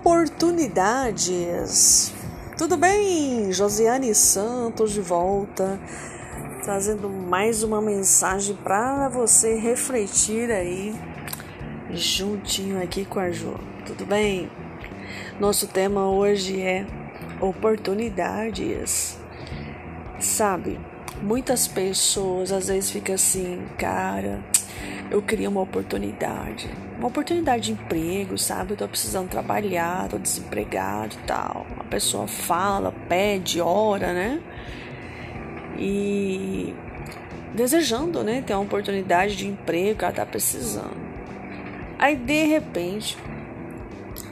oportunidades. Tudo bem? Josiane Santos de volta, trazendo mais uma mensagem para você refletir aí, juntinho aqui com a Ju. Tudo bem? Nosso tema hoje é oportunidades. Sabe, muitas pessoas às vezes ficam assim, cara eu queria uma oportunidade. Uma oportunidade de emprego, sabe? Eu tô precisando trabalhar, tô desempregado e tal. A pessoa fala, pede, ora, né? E desejando, né? Ter uma oportunidade de emprego que ela tá precisando. Aí, de repente,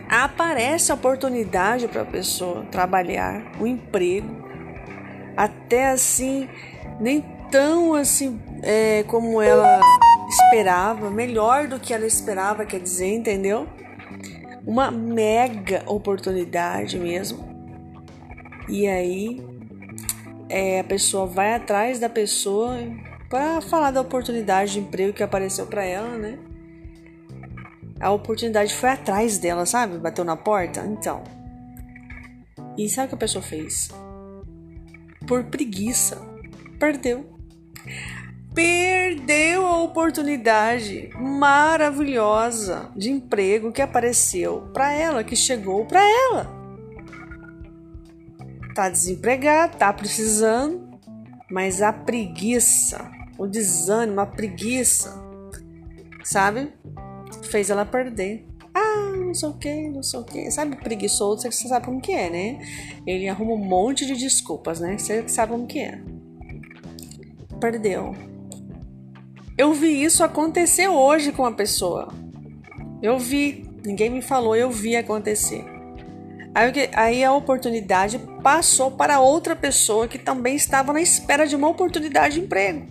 aparece a oportunidade para a pessoa trabalhar, um emprego, até assim, nem tão assim é, como ela esperava, melhor do que ela esperava, quer dizer, entendeu? Uma mega oportunidade mesmo. E aí é, a pessoa vai atrás da pessoa para falar da oportunidade de emprego que apareceu para ela, né? A oportunidade foi atrás dela, sabe? Bateu na porta. Então. E sabe o que a pessoa fez? Por preguiça, perdeu perdeu a oportunidade maravilhosa de emprego que apareceu para ela, que chegou para ela. Tá desempregado, tá precisando, mas a preguiça, o desânimo, a preguiça, sabe? Fez ela perder. Ah, não sei o que, não sei o que. Sabe, preguiçoso, você sabe como que é, né? Ele arruma um monte de desculpas, né? Você sabe como que é. Perdeu eu vi isso acontecer hoje com a pessoa. Eu vi, ninguém me falou, eu vi acontecer. Aí, aí a oportunidade passou para outra pessoa que também estava na espera de uma oportunidade de emprego.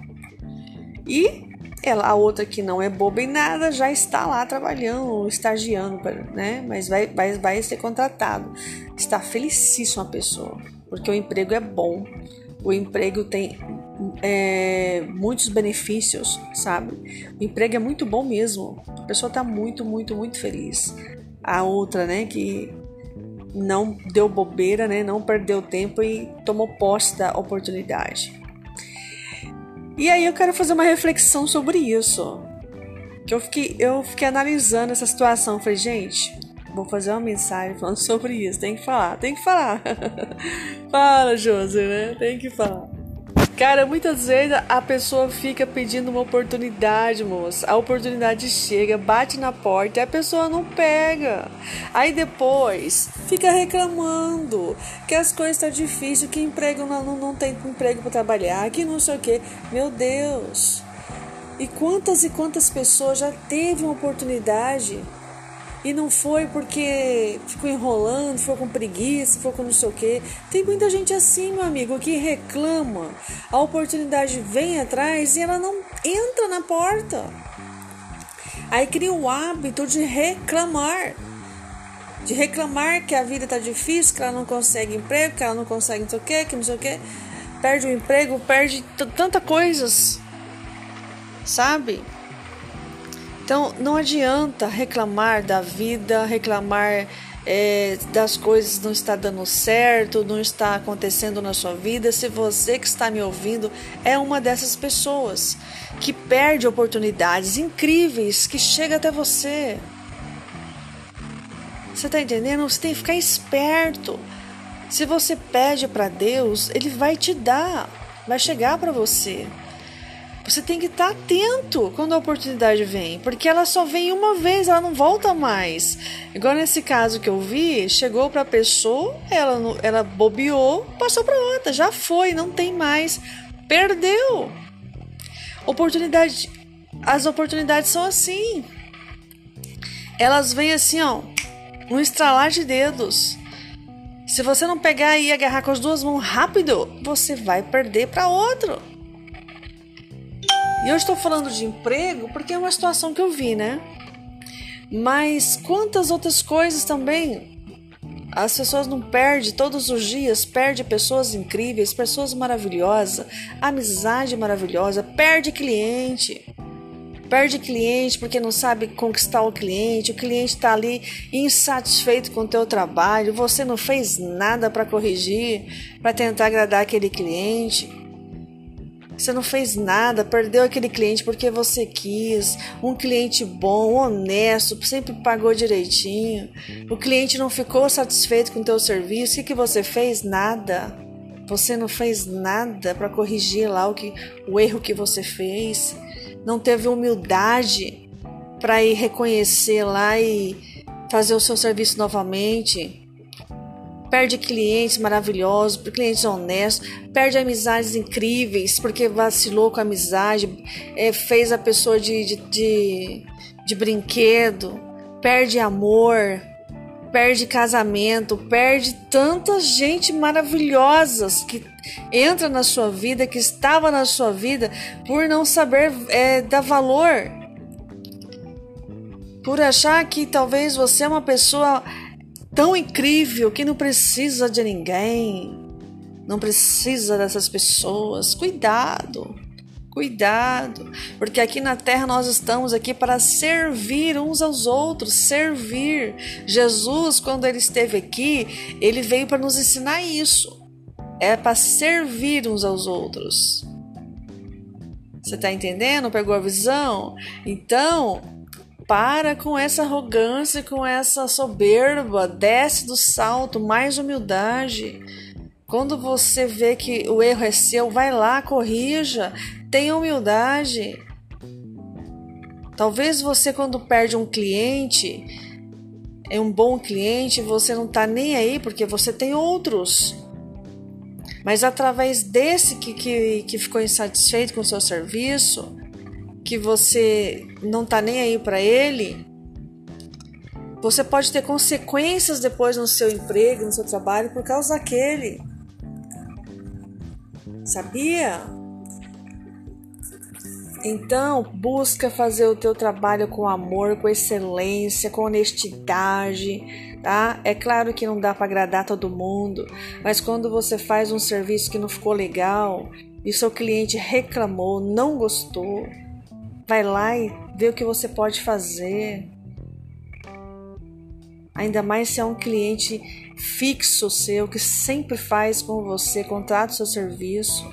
E ela, a outra que não é boba em nada, já está lá trabalhando, estagiando, né? Mas vai, vai, vai ser contratado. Está felicíssima a pessoa, porque o emprego é bom. O emprego tem é, muitos benefícios, sabe? O emprego é muito bom mesmo. A pessoa tá muito, muito, muito feliz. A outra, né, que não deu bobeira, né, não perdeu tempo e tomou posse da oportunidade. E aí eu quero fazer uma reflexão sobre isso. Que eu fiquei, eu fiquei analisando essa situação. Falei, gente, vou fazer uma mensagem falando sobre isso. Tem que falar, tem que falar. Fala, Josi, né? Tem que falar. Cara, muitas vezes a pessoa fica pedindo uma oportunidade, moça. A oportunidade chega, bate na porta e a pessoa não pega. Aí depois fica reclamando que as coisas estão tá difíceis, que emprego não, não, tem emprego para trabalhar, que não sei o que. Meu Deus! E quantas e quantas pessoas já teve uma oportunidade e não foi porque ficou enrolando, ficou com preguiça, ficou com não sei o quê. Tem muita gente assim, meu amigo, que reclama. A oportunidade vem atrás e ela não entra na porta. Aí cria o hábito de reclamar. De reclamar que a vida tá difícil, que ela não consegue emprego, que ela não consegue não sei o quê, que não sei o quê. Perde o emprego, perde tanta coisas. Sabe? Então não adianta reclamar da vida, reclamar é, das coisas não está dando certo, não está acontecendo na sua vida, se você que está me ouvindo é uma dessas pessoas que perde oportunidades incríveis que chega até você. Você está entendendo? Você tem que ficar esperto. Se você pede para Deus, Ele vai te dar, vai chegar para você. Você tem que estar atento quando a oportunidade vem, porque ela só vem uma vez, ela não volta mais. Igual nesse caso que eu vi, chegou para a pessoa, ela, ela bobeou, passou para outra, já foi, não tem mais, perdeu. Oportunidade, as oportunidades são assim. Elas vêm assim, ó, um estralar de dedos. Se você não pegar e agarrar com as duas mãos rápido, você vai perder para outro. E eu estou falando de emprego porque é uma situação que eu vi, né? Mas quantas outras coisas também as pessoas não perdem todos os dias, perde pessoas incríveis, pessoas maravilhosas, amizade maravilhosa, perde cliente. Perde cliente porque não sabe conquistar o cliente, o cliente está ali insatisfeito com o teu trabalho, você não fez nada para corrigir, para tentar agradar aquele cliente. Você não fez nada, perdeu aquele cliente porque você quis. Um cliente bom, honesto, sempre pagou direitinho. O cliente não ficou satisfeito com o teu serviço. O que, que você fez? Nada. Você não fez nada para corrigir lá o, que, o erro que você fez. Não teve humildade para ir reconhecer lá e fazer o seu serviço novamente perde clientes maravilhosos, clientes honestos, perde amizades incríveis porque vacilou com a amizade, é, fez a pessoa de, de, de, de brinquedo, perde amor, perde casamento, perde tanta gente maravilhosas que entra na sua vida, que estava na sua vida, por não saber é, dar valor, por achar que talvez você é uma pessoa tão incrível que não precisa de ninguém, não precisa dessas pessoas. Cuidado, cuidado, porque aqui na terra nós estamos aqui para servir uns aos outros, servir. Jesus, quando ele esteve aqui, ele veio para nos ensinar isso. É para servir uns aos outros. Você está entendendo? Pegou a visão? Então, para com essa arrogância, com essa soberba, desce do salto, mais humildade. Quando você vê que o erro é seu, vai lá, corrija, tenha humildade. Talvez você, quando perde um cliente, é um bom cliente, você não está nem aí porque você tem outros. Mas através desse que, que, que ficou insatisfeito com o seu serviço, que você não tá nem aí para ele, você pode ter consequências depois no seu emprego, no seu trabalho por causa daquele. Sabia? Então, busca fazer o teu trabalho com amor, com excelência, com honestidade, tá? É claro que não dá para agradar todo mundo, mas quando você faz um serviço que não ficou legal e seu cliente reclamou, não gostou, Vai lá e vê o que você pode fazer. Ainda mais se é um cliente fixo seu que sempre faz com você, contrata o seu serviço.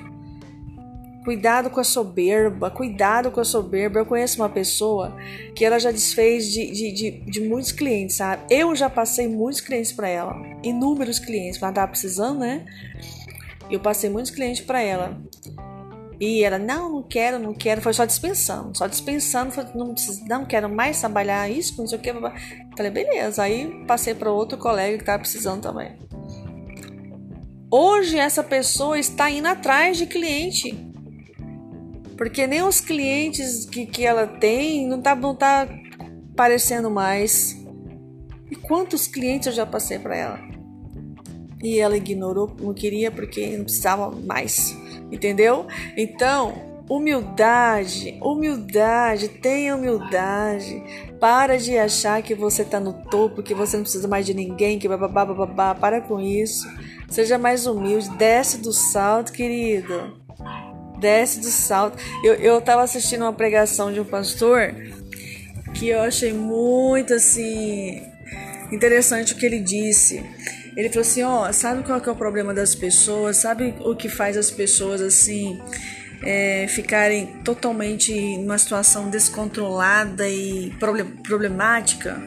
Cuidado com a soberba, cuidado com a soberba. Eu conheço uma pessoa que ela já desfez de, de, de, de muitos clientes, sabe? Eu já passei muitos clientes para ela, inúmeros clientes, ela tava precisando, né? Eu passei muitos clientes para ela. E ela, não, não quero, não quero. Foi só dispensando, só dispensando. Falei, não, não quero mais trabalhar isso, não sei o que. Falei, beleza. Aí passei para outro colega que estava precisando também. Hoje essa pessoa está indo atrás de cliente. Porque nem os clientes que, que ela tem não tá, não tá aparecendo mais. E quantos clientes eu já passei para ela? E ela ignorou, não queria porque não precisava mais. Entendeu? Então, humildade, humildade, tenha humildade. Para de achar que você está no topo, que você não precisa mais de ninguém, que bababá, babá. Para com isso. Seja mais humilde. Desce do salto, querido. Desce do salto. Eu, eu tava assistindo uma pregação de um pastor que eu achei muito assim interessante o que ele disse. Ele falou assim: ó, sabe qual é o problema das pessoas? Sabe o que faz as pessoas assim é, ficarem totalmente numa situação descontrolada e problemática?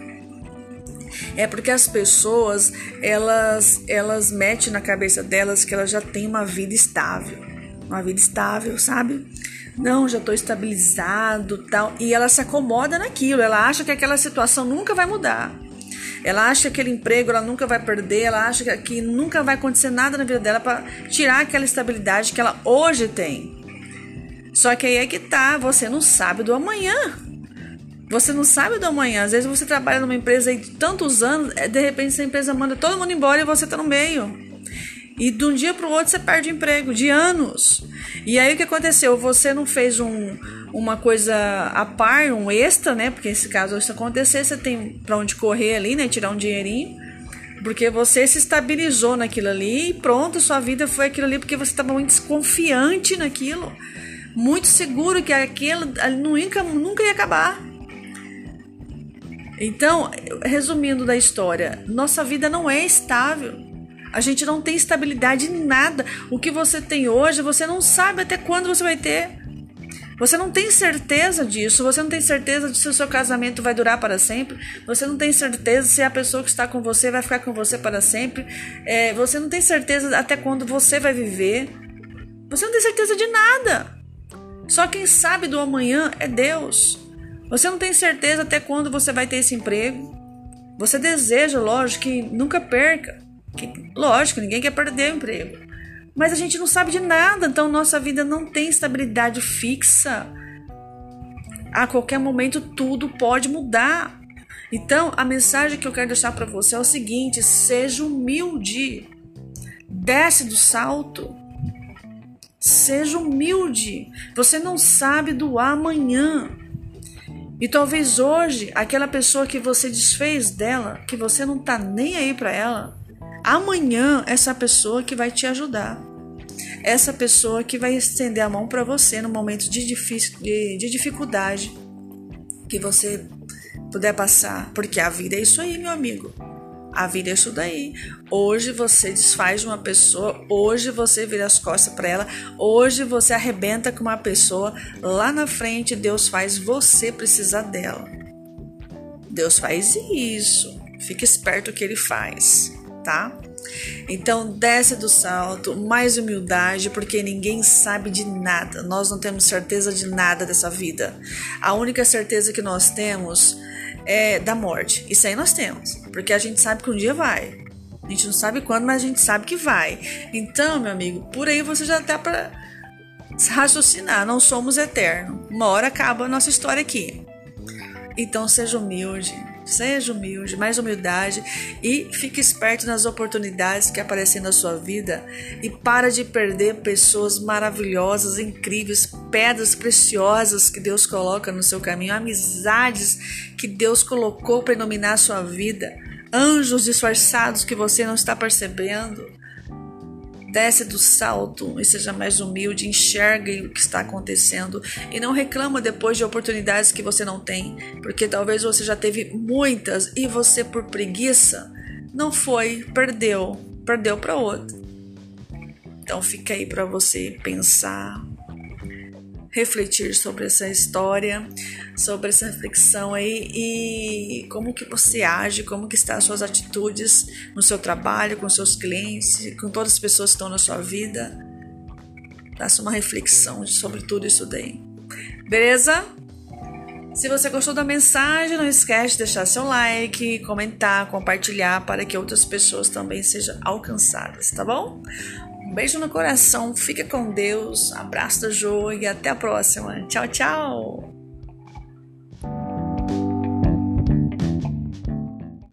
É porque as pessoas elas elas metem na cabeça delas que elas já têm uma vida estável, uma vida estável, sabe? Não, já estou estabilizado, tal, e ela se acomoda naquilo. Ela acha que aquela situação nunca vai mudar. Ela acha que aquele emprego ela nunca vai perder, ela acha que nunca vai acontecer nada na vida dela para tirar aquela estabilidade que ela hoje tem. Só que aí é que tá, você não sabe do amanhã. Você não sabe do amanhã. Às vezes você trabalha numa empresa aí de tantos anos, é, de repente essa empresa manda todo mundo embora e você tá no meio. E de um dia para o outro você perde emprego, de anos. E aí o que aconteceu? Você não fez um, uma coisa a par, um extra, né? Porque esse caso isso acontecer, você tem para onde correr ali, né? Tirar um dinheirinho. Porque você se estabilizou naquilo ali e pronto, sua vida foi aquilo ali porque você estava muito desconfiante naquilo. muito seguro que aquilo nunca, nunca ia acabar. Então, resumindo da história, nossa vida não é estável. A gente não tem estabilidade em nada. O que você tem hoje, você não sabe até quando você vai ter. Você não tem certeza disso, você não tem certeza de se o seu casamento vai durar para sempre, você não tem certeza se a pessoa que está com você vai ficar com você para sempre, é, você não tem certeza até quando você vai viver, você não tem certeza de nada. Só quem sabe do amanhã é Deus. Você não tem certeza até quando você vai ter esse emprego. Você deseja, lógico, que nunca perca. Lógico, ninguém quer perder o emprego. Mas a gente não sabe de nada, então nossa vida não tem estabilidade fixa. A qualquer momento tudo pode mudar. Então, a mensagem que eu quero deixar para você é o seguinte: seja humilde. Desce do salto. Seja humilde. Você não sabe do amanhã. E talvez hoje, aquela pessoa que você desfez dela, que você não tá nem aí para ela, amanhã essa pessoa que vai te ajudar. Essa pessoa que vai estender a mão para você no momento de, difícil, de, de dificuldade que você puder passar. Porque a vida é isso aí, meu amigo. A vida é isso daí. Hoje você desfaz de uma pessoa, hoje você vira as costas para ela, hoje você arrebenta com uma pessoa, lá na frente Deus faz você precisar dela. Deus faz isso. Fique esperto o que ele faz, tá? Então desce do salto, mais humildade, porque ninguém sabe de nada. Nós não temos certeza de nada dessa vida. A única certeza que nós temos é, da morte. Isso aí nós temos, porque a gente sabe que um dia vai. A gente não sabe quando, mas a gente sabe que vai. Então, meu amigo, por aí você já tá para raciocinar. Não somos eternos. Uma hora acaba a nossa história aqui. Então, seja humilde, Seja humilde, mais humildade e fique esperto nas oportunidades que aparecem na sua vida e para de perder pessoas maravilhosas, incríveis, pedras preciosas que Deus coloca no seu caminho, amizades que Deus colocou para iluminar a sua vida, anjos disfarçados que você não está percebendo. Desce do salto e seja mais humilde, enxergue o que está acontecendo e não reclama depois de oportunidades que você não tem, porque talvez você já teve muitas e você por preguiça não foi, perdeu, perdeu para outro. Então fica aí para você pensar, refletir sobre essa história, sobre essa reflexão aí e como que você age, como que estão as suas atitudes no seu trabalho, com seus clientes, com todas as pessoas que estão na sua vida. Faça uma reflexão sobre tudo isso daí. Beleza? Se você gostou da mensagem, não esquece de deixar seu like, comentar, compartilhar para que outras pessoas também sejam alcançadas, tá bom? Um beijo no coração, fica com Deus, abraço da Jo e até a próxima. Tchau, tchau!